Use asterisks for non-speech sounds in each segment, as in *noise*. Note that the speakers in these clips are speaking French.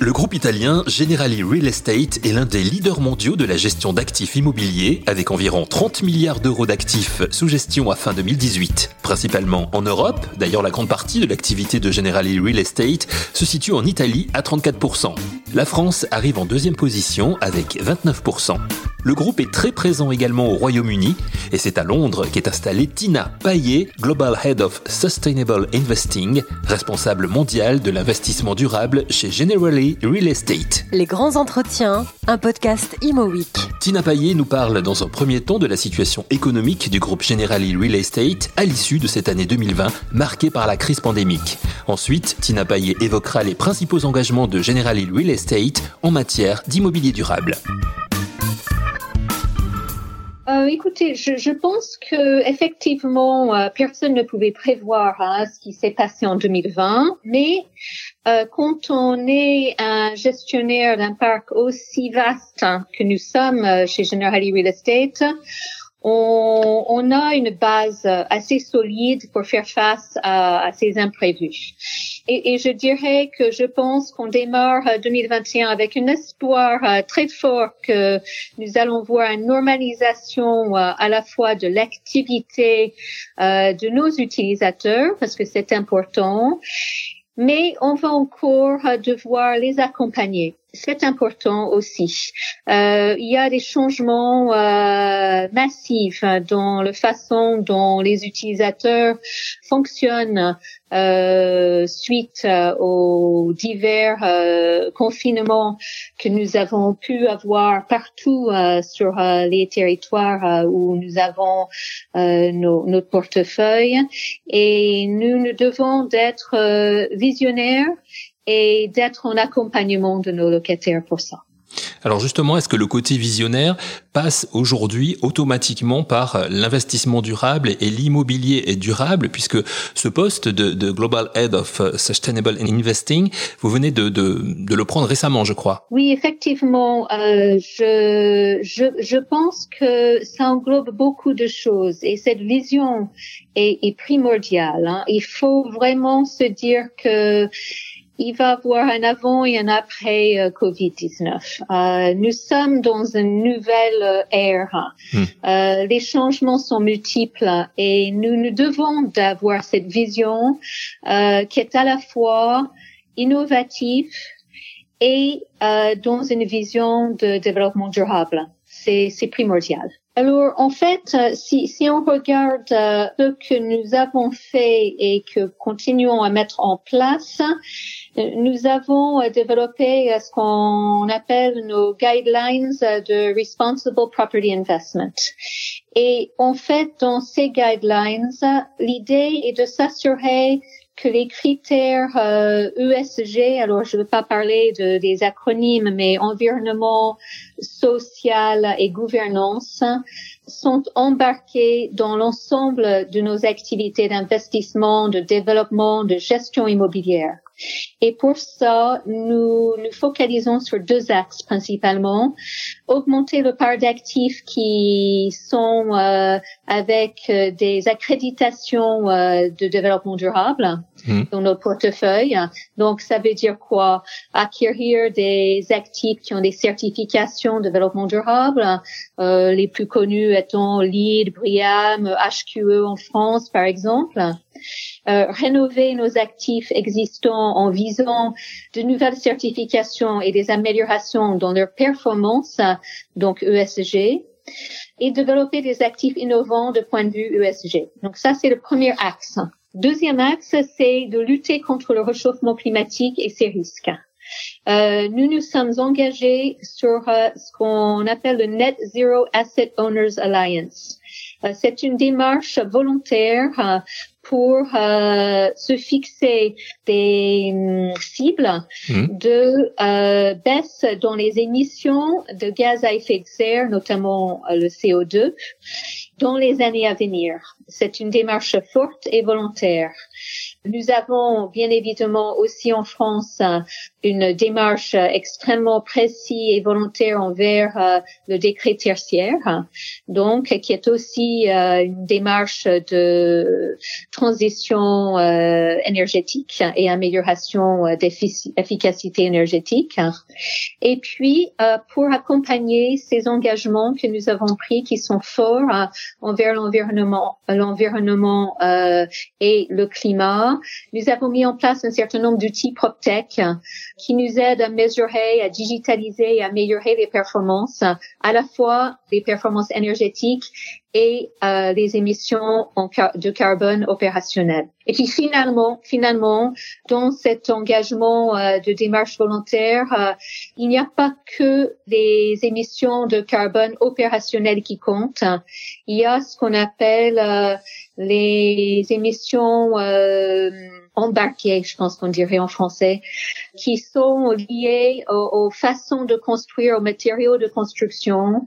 Le groupe italien Generali Real Estate est l'un des leaders mondiaux de la gestion d'actifs immobiliers, avec environ 30 milliards d'euros d'actifs sous gestion à fin 2018. Principalement en Europe, d'ailleurs la grande partie de l'activité de Generali Real Estate se situe en Italie à 34%. La France arrive en deuxième position avec 29%. Le groupe est très présent également au Royaume-Uni et c'est à Londres qu'est installée Tina Payet, Global Head of Sustainable Investing, responsable mondial de l'investissement durable chez Generali Real Estate. Les grands entretiens, un podcast Imo Week. Tina Payet nous parle dans un premier temps de la situation économique du groupe Generali Real Estate à l'issue de cette année 2020 marquée par la crise pandémique. Ensuite, Tina Payet évoquera les principaux engagements de Generali Real Estate en matière d'immobilier durable. Euh, écoutez, je, je, pense que effectivement, euh, personne ne pouvait prévoir hein, ce qui s'est passé en 2020, mais euh, quand on est un gestionnaire d'un parc aussi vaste que nous sommes euh, chez Generali Real Estate, on, on, a une base assez solide pour faire face à, ces imprévus. Et, et, je dirais que je pense qu'on démarre 2021 avec un espoir euh, très fort que nous allons voir une normalisation euh, à la fois de l'activité euh, de nos utilisateurs, parce que c'est important, mais on va encore devoir les accompagner c'est important aussi. Euh, il y a des changements euh, massifs dans la façon dont les utilisateurs fonctionnent euh, suite euh, aux divers euh, confinements que nous avons pu avoir partout euh, sur les territoires où nous avons nos, notre portefeuille. Et nous, nous devons d'être visionnaires et d'être en accompagnement de nos locataires pour ça. Alors justement, est-ce que le côté visionnaire passe aujourd'hui automatiquement par l'investissement durable et l'immobilier est durable, puisque ce poste de, Global Head of Sustainable Investing, vous venez de, de, de le prendre récemment, je crois. Oui, effectivement, euh, je, je, je pense que ça englobe beaucoup de choses et cette vision est, est primordiale. Hein. Il faut vraiment se dire que il va y avoir un avant et un après euh, Covid-19. Euh, nous sommes dans une nouvelle euh, ère. Hmm. Euh, les changements sont multiples et nous, nous devons d'avoir cette vision euh, qui est à la fois innovative et dans une vision de développement durable. C'est primordial. Alors, en fait, si, si on regarde ce que nous avons fait et que continuons à mettre en place, nous avons euh, développé euh, ce qu'on appelle nos guidelines euh, de responsible property investment. Et en fait, dans ces guidelines, l'idée est de s'assurer que les critères ESG, alors je ne veux pas parler de, des acronymes, mais environnement, social et gouvernance, sont embarqués dans l'ensemble de nos activités d'investissement, de développement, de gestion immobilière. Et pour ça, nous nous focalisons sur deux axes principalement. Augmenter le part d'actifs qui sont euh, avec euh, des accréditations euh, de développement durable mmh. dans notre portefeuille. Donc, ça veut dire quoi? Acquérir des actifs qui ont des certifications de développement durable, euh, les plus connus étant LEED, BRIAM, HQE en France, par exemple. Euh, rénover nos actifs existants en visant de nouvelles certifications et des améliorations dans leur performance, donc ESG, et développer des actifs innovants de point de vue ESG. Donc ça, c'est le premier axe. Deuxième axe, c'est de lutter contre le réchauffement climatique et ses risques. Euh, nous nous sommes engagés sur euh, ce qu'on appelle le Net Zero Asset Owners Alliance. Euh, c'est une démarche volontaire pour euh, se fixer des hum, cibles mmh. de euh, baisse dans les émissions de gaz à effet de serre, notamment le CO2, dans les années à venir. C'est une démarche forte et volontaire. Nous avons bien évidemment aussi en France une démarche extrêmement précise et volontaire envers euh, le décret tertiaire, donc qui est aussi euh, une démarche de transition euh, énergétique et amélioration d'efficacité énergétique. Et puis, pour accompagner ces engagements que nous avons pris, qui sont forts envers l'environnement, l'environnement et le climat, nous avons mis en place un certain nombre d'outils PropTech qui nous aident à mesurer, à digitaliser et à améliorer les performances, à la fois les performances énergétiques et euh, les émissions de carbone opérationnelles. Et puis finalement, finalement, dans cet engagement euh, de démarche volontaire, euh, il n'y a pas que les émissions de carbone opérationnelles qui comptent. Il y a ce qu'on appelle euh, les émissions embarquées, je pense qu'on dirait en français, qui sont liées aux, façons de construire, aux matériaux de construction.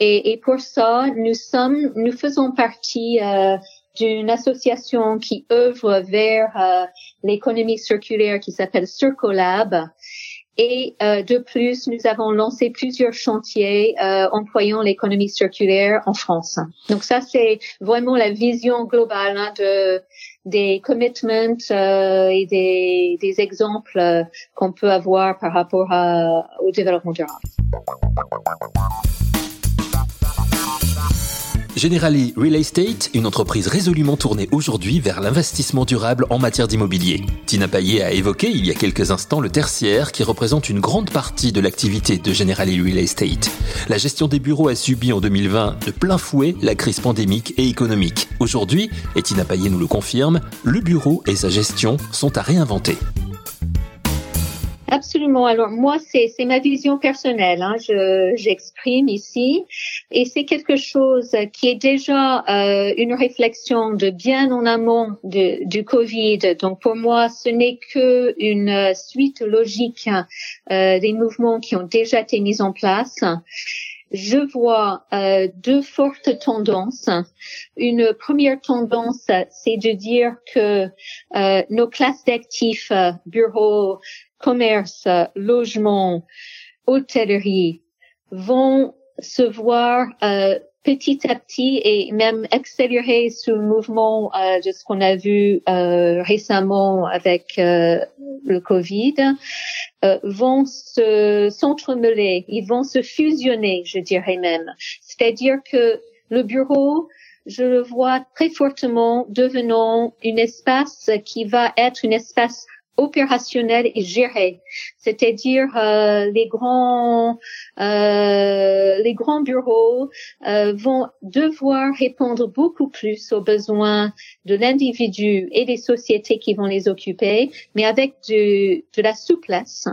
Et, et pour ça, nous sommes, nous faisons partie euh, d'une association qui œuvre vers euh, l'économie circulaire qui s'appelle Circolab. Et euh, de plus, nous avons lancé plusieurs chantiers euh, employant l'économie circulaire en France. Donc ça, c'est vraiment la vision globale hein, de des commitments euh, et des, exemples euh, qu'on peut avoir par rapport au développement durable. Generali Real Estate, une entreprise résolument tournée aujourd'hui vers l'investissement durable en matière d'immobilier. Tina Payet a évoqué il y a quelques instants le tertiaire qui représente une grande partie de l'activité de Generali Real Estate. La gestion des bureaux a subi en 2020 de plein fouet la crise pandémique et économique. Aujourd'hui, et Tina Payet nous le confirme, le bureau et sa gestion sont à réinventer. Absolument. Alors moi, c'est ma vision personnelle. Hein. J'exprime ici, et c'est quelque chose qui est déjà euh, une réflexion de bien en amont de, du Covid. Donc pour moi, ce n'est que une suite logique euh, des mouvements qui ont déjà été mis en place je vois euh, deux fortes tendances. Une première tendance, c'est de dire que euh, nos classes d'actifs, bureaux, commerce, logement, hôtellerie vont se voir euh, petit à petit et même accélérer ce mouvement euh, de ce qu'on a vu euh, récemment avec le Covid, vont se s'entremêler, ils vont se fusionner, je dirais même. C'est-à-dire que le bureau je le vois très fortement devenant un espace qui va être un espace opérationnel et géré, c'est-à-dire euh, les grands euh, les grands bureaux euh, vont devoir répondre beaucoup plus aux besoins de l'individu et des sociétés qui vont les occuper, mais avec de, de la souplesse,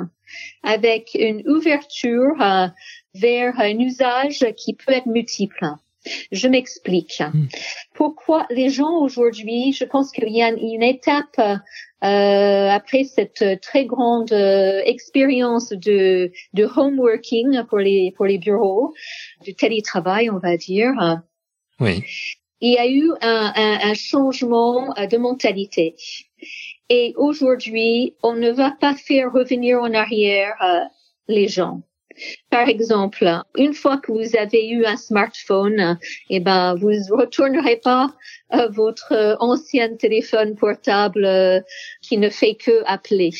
avec une ouverture euh, vers un usage qui peut être multiple. Je m'explique. Hmm. Pourquoi les gens aujourd'hui, je pense qu'il y a une étape euh, après cette très grande euh, expérience de, de home working pour les pour les bureaux, du télétravail, on va dire. Oui. Il y a eu un, un, un changement de mentalité. Et aujourd'hui, on ne va pas faire revenir en arrière euh, les gens. Par exemple, une fois que vous avez eu un smartphone, eh ben, vous retournerez pas à votre ancien téléphone portable euh, qui ne fait que appeler.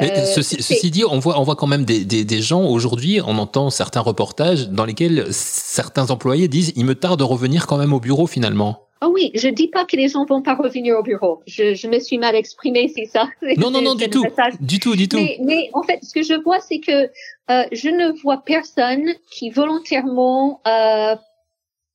Euh, ceci, ceci, dit, on voit, on voit quand même des, des, des gens aujourd'hui, on entend certains reportages dans lesquels certains employés disent, il me tarde de revenir quand même au bureau finalement. Oh oui, je dis pas que les gens vont pas revenir au bureau. Je, je me suis mal exprimée, c'est ça. *laughs* Non, non, non, du tout, du tout, du tout. Mais, mais, en fait, ce que je vois, c'est que euh, je ne vois personne qui volontairement euh,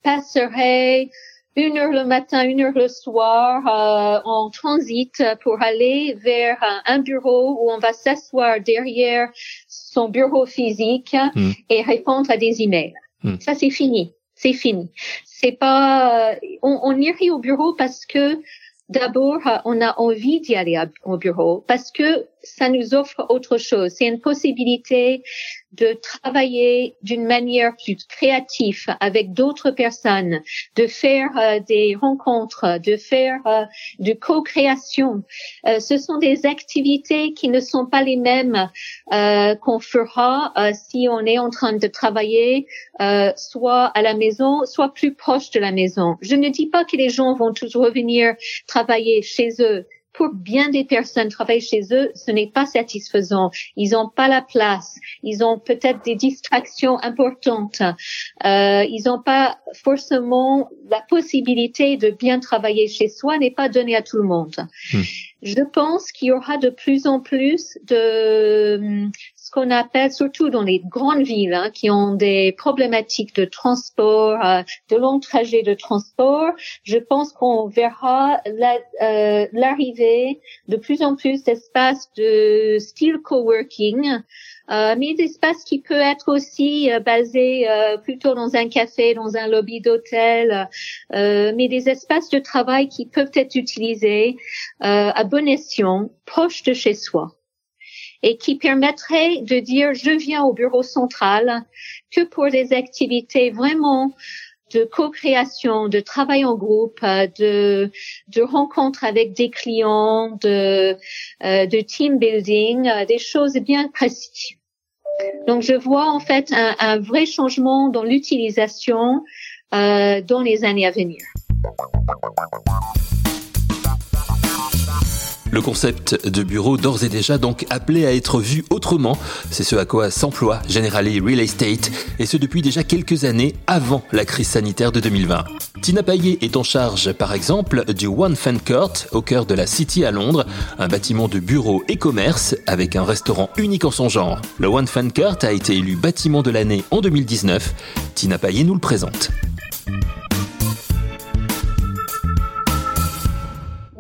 passerait une heure le matin, une heure le soir euh, en transit pour aller vers un bureau où on va s'asseoir derrière son bureau physique hmm. et répondre à des emails. Hmm. Ça, c'est fini. C'est fini. C'est pas, euh, on, on irait au bureau parce que d'abord, euh, on a envie d'y aller au bureau parce que ça nous offre autre chose. C'est une possibilité de travailler d'une manière plus créative avec d'autres personnes, de faire euh, des rencontres, de faire euh, de co-création. Euh, ce sont des activités qui ne sont pas les mêmes qu'on fera si on est en train de travailler soit à la maison, soit plus proche de la maison. Je ne dis pas que les gens vont toujours revenir travailler chez eux pour bien des personnes travailler chez eux, ce n'est pas satisfaisant. Ils n'ont pas la place. Ils ont peut-être des distractions importantes. Euh, ils n'ont pas forcément la possibilité de bien travailler chez soi n'est pas donnée à tout le monde. Hmm. Je pense qu'il y aura de plus en plus de qu'on appelle, surtout dans les grandes villes, hein, qui ont des problématiques de transport, euh, de longs trajets de transport, je pense qu'on verra euh, l'arrivée de plus en plus d'espaces de style coworking, euh, mais d'espaces qui peut être aussi euh, basés plutôt dans un café, dans un lobby d'hôtel, mais des espaces de travail qui peuvent être utilisés à bon escient, proches de chez soi et qui permettrait de dire je viens au bureau central que pour des activités vraiment de co-création, de travail en groupe, de, de rencontres avec des clients, de, euh, de team building, euh, des choses bien précises. Donc je vois en fait un, un vrai changement dans l'utilisation euh, dans les années à venir. Le concept de bureau d'ores et déjà donc appelé à être vu autrement, c'est ce à quoi s'emploie Generali Real Estate, et ce depuis déjà quelques années avant la crise sanitaire de 2020. Tina Payet est en charge par exemple du One Fan Court au cœur de la City à Londres, un bâtiment de bureaux et commerce avec un restaurant unique en son genre. Le One Fan Court a été élu bâtiment de l'année en 2019. Tina Payet nous le présente.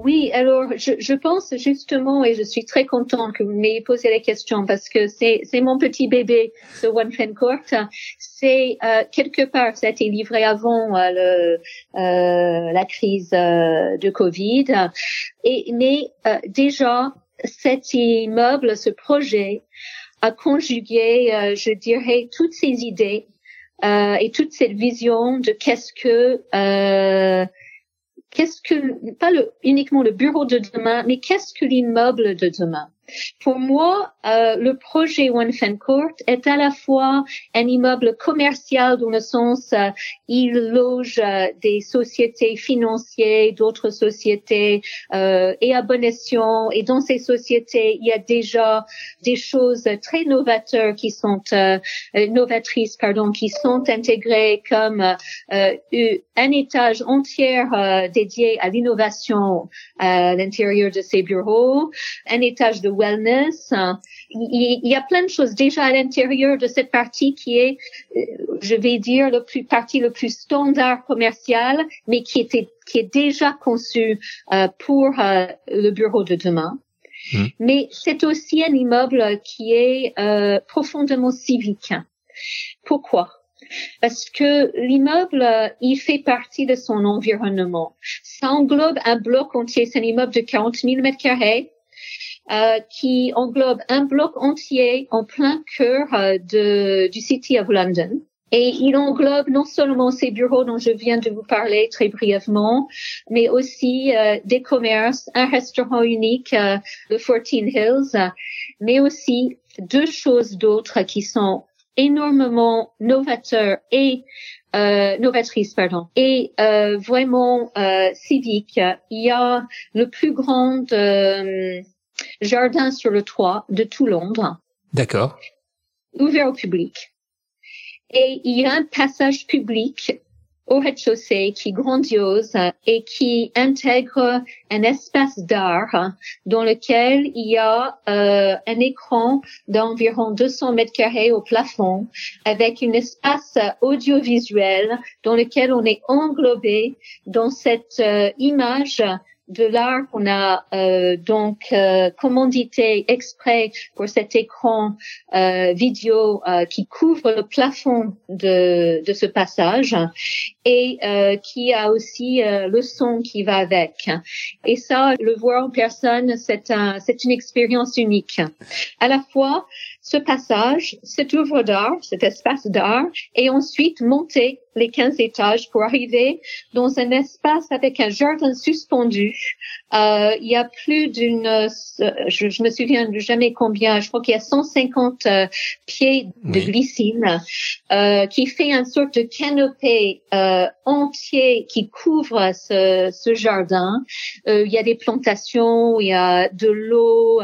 Oui, alors je, je, pense justement, et je suis très contente que vous m'ayez posé la question parce que c'est mon petit bébé, ce One Fan Court. C'est euh, quelque part, ça a été livré avant euh, le, euh, la crise euh, de Covid. Et mais euh, déjà, cet immeuble, ce projet, a conjugué, euh, je dirais, toutes ces idées et toute cette vision de qu'est-ce que qu'est-ce que, pas le, uniquement le bureau de demain, mais qu'est-ce que l'immeuble de demain? Pour moi, euh, le projet One Fan Court est à la fois un immeuble commercial dans le sens euh, il loge euh, des sociétés financières, d'autres sociétés euh, et à bon escient. Et dans ces sociétés, il y a déjà des choses très novateurs qui sont euh, novatrices, pardon, qui sont intégrées comme un étage entier dédié à l'innovation à l'intérieur de ces bureaux, un étage de wellness. Il, y a plein de choses déjà à l'intérieur de cette partie qui est, euh, je vais dire, le plus partie le plus standard commercial, mais qui était qui est déjà conçu euh, pour euh, le bureau de demain. Mmh. Mais c'est aussi un immeuble qui est profondément civique. Pourquoi? Parce que l'immeuble, il fait partie de son environnement. Ça englobe un bloc entier, c'est un immeuble de 40 000 mètres carrés euh, qui englobe un bloc entier en plein cœur euh, de, du City of London. Et il englobe non seulement ces bureaux dont je viens de vous parler très brièvement, mais aussi euh, des commerces, un restaurant unique, le 14 Hills, mais aussi deux choses d'autres qui sont énormément novateurs et euh, novatrices, pardon, et euh, vraiment euh, civiques. Il y a le plus grand jardin sur le toit de tout Londres. D'accord. Ouvert au public. Et il y a un passage public au rez-de-chaussée qui est grandiose et qui intègre un espace d'art dans lequel il y a euh, un écran d'environ 200 mètres carrés au plafond avec un espace audiovisuel dans lequel on est englobé dans cette euh, image de l'art qu'on a euh, donc euh, commandité exprès pour cet écran euh, vidéo euh, qui couvre le plafond de, de ce passage et euh, qui a aussi le son qui va avec. Et ça, le voir en personne, c'est un, c'est une expérience unique. À la fois, ce passage, cette œuvre d'art, cet espace d'art, et ensuite monter les 15 étages pour arriver dans un espace avec un jardin suspendu. Euh, il y a plus d'une, euh, je, je me souviens jamais combien, je crois qu'il y a 150 euh, pieds de glycine euh, qui fait une sorte de canopée euh, entier qui couvre ce, ce jardin. il y a des plantations, il y a de l'eau.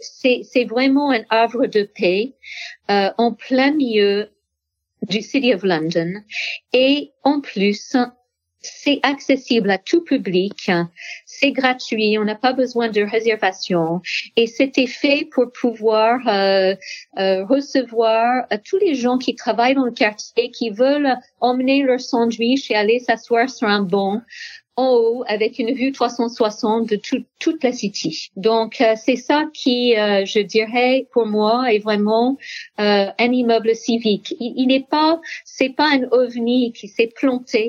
c'est, c'est vraiment un havre de paix en plein milieu du City of London. Et en plus, c'est accessible à tout public, c'est gratuit, on n'a pas besoin de réservation. Et c'était fait pour pouvoir euh, euh, recevoir euh, tous les gens qui travaillent dans le quartier, qui veulent emmener leur sandwich et aller s'asseoir sur un banc en haut avec une vue 360 de toute la city. Donc euh, c'est ça qui, euh, je dirais, pour moi est vraiment euh, un immeuble civique. Il, n'est pas, c'est pas un ovni qui s'est planté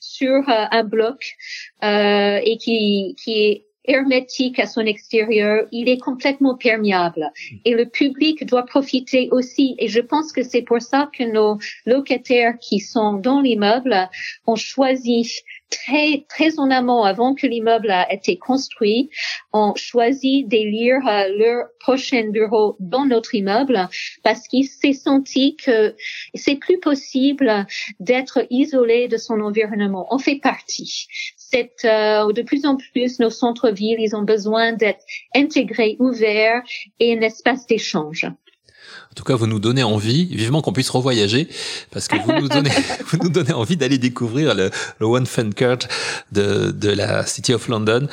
sur un bloc et qui qui est hermétique à son extérieur, il est complètement perméable. Et le public doit profiter aussi. Et je pense que c'est pour ça que nos locataires qui sont dans l'immeuble ont choisi très très en amont, avant que l'immeuble a été construit, ont choisi d'élire euh, leur prochain bureau dans notre immeuble parce qu'il s'est senti que c'est plus possible d'être isolé de son environnement. On fait partie. C'est euh, de plus en plus nos centres-villes, ils ont besoin d'être intégrés, ouverts et un espace d'échange. En tout cas, vous nous donnez envie, vivement qu'on puisse revoyager, parce que vous nous donnez, *laughs* vous nous donnez envie d'aller découvrir le, le One Fancart de, de la City of London,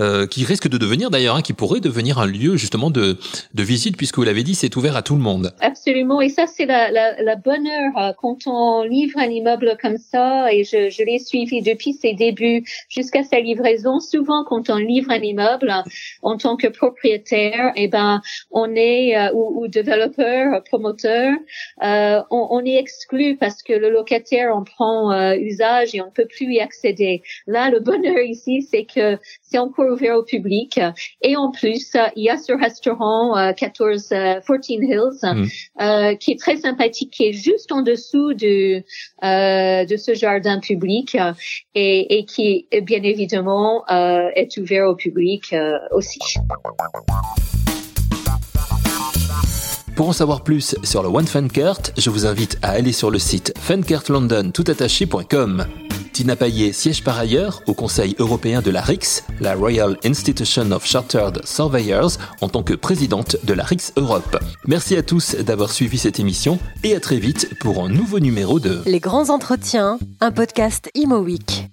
euh, qui risque de devenir d'ailleurs, hein, qui pourrait devenir un lieu justement de, de visite, puisque vous l'avez dit, c'est ouvert à tout le monde. Absolument, et ça c'est la, la, la bonne heure euh, quand on livre un immeuble comme ça, et je, je l'ai suivi depuis ses débuts jusqu'à sa livraison. Souvent, quand on livre un immeuble en tant que propriétaire, et eh ben on est euh, ou, ou développeur promoteur, euh, on, est exclu parce que le locataire en prend euh, usage et on ne peut plus y accéder. Là, le bonheur ici, c'est que c'est encore ouvert au public et en plus, il y a ce restaurant 14 14 Hills mm. qui est très sympathique, qui est juste en dessous de de ce jardin public et, et qui, bien évidemment, est ouvert au public aussi. Pour en savoir plus sur le One Fancart, je vous invite à aller sur le site fancartlondon.toutattaché.com. Tina Payet siège par ailleurs au Conseil européen de la RIX, la Royal Institution of Chartered Surveyors, en tant que présidente de la RIX Europe. Merci à tous d'avoir suivi cette émission et à très vite pour un nouveau numéro de Les grands entretiens, un podcast Imo Week.